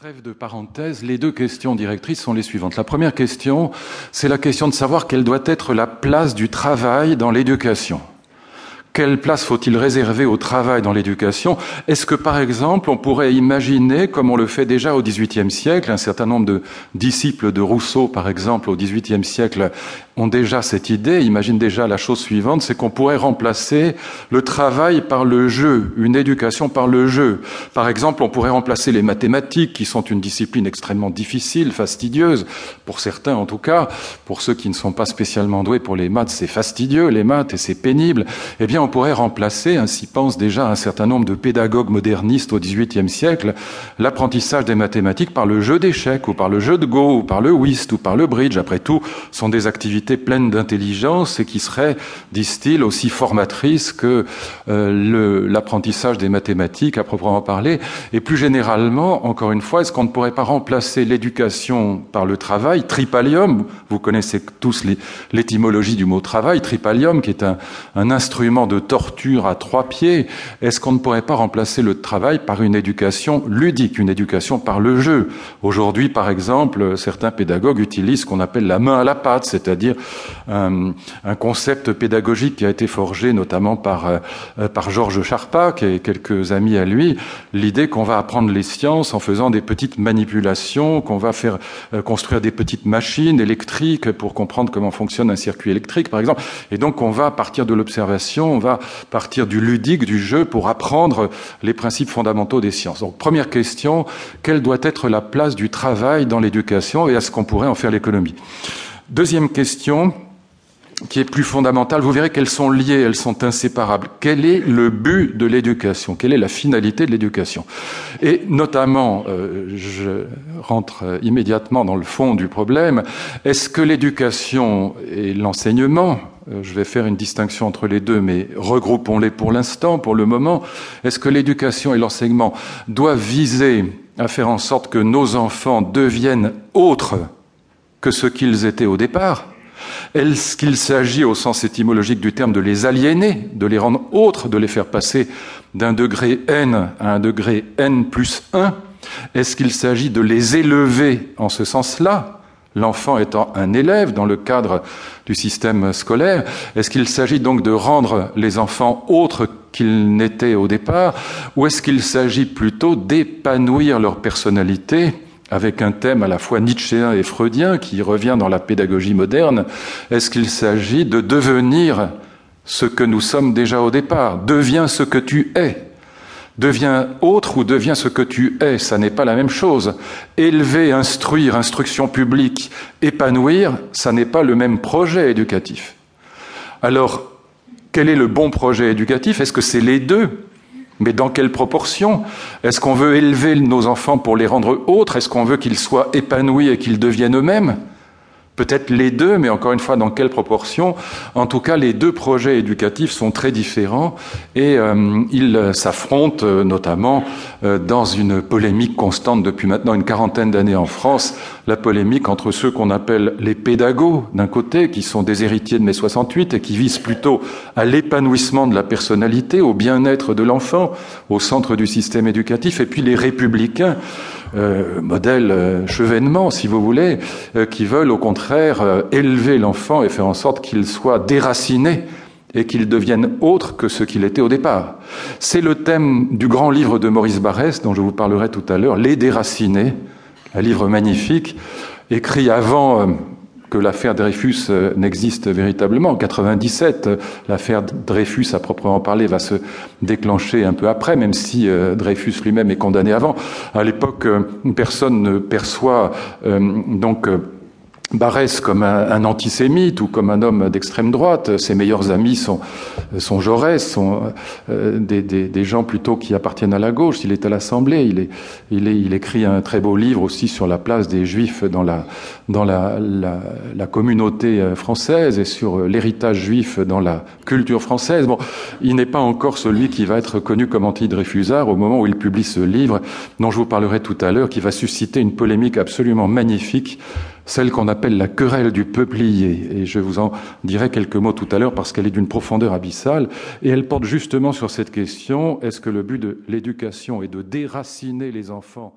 Trêve de parenthèse, les deux questions directrices sont les suivantes. La première question, c'est la question de savoir quelle doit être la place du travail dans l'éducation. Quelle place faut-il réserver au travail dans l'éducation? Est-ce que, par exemple, on pourrait imaginer, comme on le fait déjà au XVIIIe siècle, un certain nombre de disciples de Rousseau, par exemple, au XVIIIe siècle, ont déjà cette idée, imaginent déjà la chose suivante, c'est qu'on pourrait remplacer le travail par le jeu, une éducation par le jeu. Par exemple, on pourrait remplacer les mathématiques, qui sont une discipline extrêmement difficile, fastidieuse, pour certains en tout cas, pour ceux qui ne sont pas spécialement doués pour les maths, c'est fastidieux, les maths, et c'est pénible. Eh bien, on pourrait remplacer, ainsi pensent déjà un certain nombre de pédagogues modernistes au XVIIIe siècle, l'apprentissage des mathématiques par le jeu d'échecs, ou par le jeu de Go, ou par le whist, ou par le bridge. Après tout, sont des activités pleines d'intelligence et qui seraient, disent-ils, aussi formatrices que euh, l'apprentissage des mathématiques à proprement parler. Et plus généralement, encore une fois, est-ce qu'on ne pourrait pas remplacer l'éducation par le travail, tripalium, vous connaissez tous l'étymologie du mot travail, tripalium, qui est un, un instrument de torture à trois pieds, est-ce qu'on ne pourrait pas remplacer le travail par une éducation ludique, une éducation par le jeu? Aujourd'hui, par exemple, certains pédagogues utilisent ce qu'on appelle la main à la pâte, c'est-à-dire un, concept pédagogique qui a été forgé notamment par, euh, par Georges Charpak et quelques amis à lui, l'idée qu'on va apprendre les sciences en faisant des petites manipulations, qu'on va faire euh, construire des petites machines électriques pour comprendre comment fonctionne un circuit électrique, par exemple. Et donc, on va, à partir de l'observation, on va partir du ludique, du jeu, pour apprendre les principes fondamentaux des sciences. Donc, première question, quelle doit être la place du travail dans l'éducation et est-ce qu'on pourrait en faire l'économie? Deuxième question, qui est plus fondamentale, vous verrez qu'elles sont liées, elles sont inséparables. Quel est le but de l'éducation? Quelle est la finalité de l'éducation? Et notamment, euh, je rentre immédiatement dans le fond du problème, est-ce que l'éducation et l'enseignement euh, je vais faire une distinction entre les deux, mais regroupons-les pour l'instant, pour le moment. Est-ce que l'éducation et l'enseignement doivent viser à faire en sorte que nos enfants deviennent autres que ce qu'ils étaient au départ. Est-ce qu'il s'agit, au sens étymologique du terme, de les aliéner, de les rendre autres, de les faire passer d'un degré n à un degré n plus 1 Est-ce qu'il s'agit de les élever en ce sens-là l'enfant étant un élève dans le cadre du système scolaire, est-ce qu'il s'agit donc de rendre les enfants autres qu'ils n'étaient au départ, ou est-ce qu'il s'agit plutôt d'épanouir leur personnalité avec un thème à la fois nietzschéen et freudien qui revient dans la pédagogie moderne Est-ce qu'il s'agit de devenir ce que nous sommes déjà au départ? Deviens ce que tu es Deviens autre ou deviens ce que tu es, ça n'est pas la même chose. Élever, instruire, instruction publique, épanouir, ça n'est pas le même projet éducatif. Alors, quel est le bon projet éducatif? Est-ce que c'est les deux? Mais dans quelle proportion Est-ce qu'on veut élever nos enfants pour les rendre autres? Est-ce qu'on veut qu'ils soient épanouis et qu'ils deviennent eux-mêmes? Peut-être les deux, mais encore une fois, dans quelle proportion? En tout cas, les deux projets éducatifs sont très différents et euh, ils s'affrontent euh, notamment euh, dans une polémique constante depuis maintenant une quarantaine d'années en France, la polémique entre ceux qu'on appelle les pédagogues d'un côté, qui sont des héritiers de mai 68 et qui visent plutôt à l'épanouissement de la personnalité, au bien-être de l'enfant, au centre du système éducatif, et puis les républicains euh, modèle euh, chevènement, si vous voulez, euh, qui veulent au contraire euh, élever l'enfant et faire en sorte qu'il soit déraciné et qu'il devienne autre que ce qu'il était au départ. C'est le thème du grand livre de Maurice Barrès, dont je vous parlerai tout à l'heure, Les Déracinés, un livre magnifique, écrit avant que l'affaire Dreyfus euh, n'existe véritablement. En 97, euh, l'affaire Dreyfus à proprement parler va se déclencher un peu après, même si euh, Dreyfus lui-même est condamné avant. À l'époque, personne ne perçoit donc Barès comme un, antisémite ou comme un homme d'extrême droite. Ses meilleurs amis sont, sont Jaurès, sont euh, des, des, des, gens plutôt qui appartiennent à la gauche. Il est à l'Assemblée. Il, est, il, est, il écrit un très beau livre aussi sur la place des Juifs dans la, dans la, la, la communauté euh, française et sur l'héritage juif dans la culture française. Bon, il n'est pas encore celui qui va être connu comme anti-Dreyfusard au moment où il publie ce livre dont je vous parlerai tout à l'heure, qui va susciter une polémique absolument magnifique celle qu'on appelle la querelle du peuplier. Et je vous en dirai quelques mots tout à l'heure parce qu'elle est d'une profondeur abyssale. Et elle porte justement sur cette question, est-ce que le but de l'éducation est de déraciner les enfants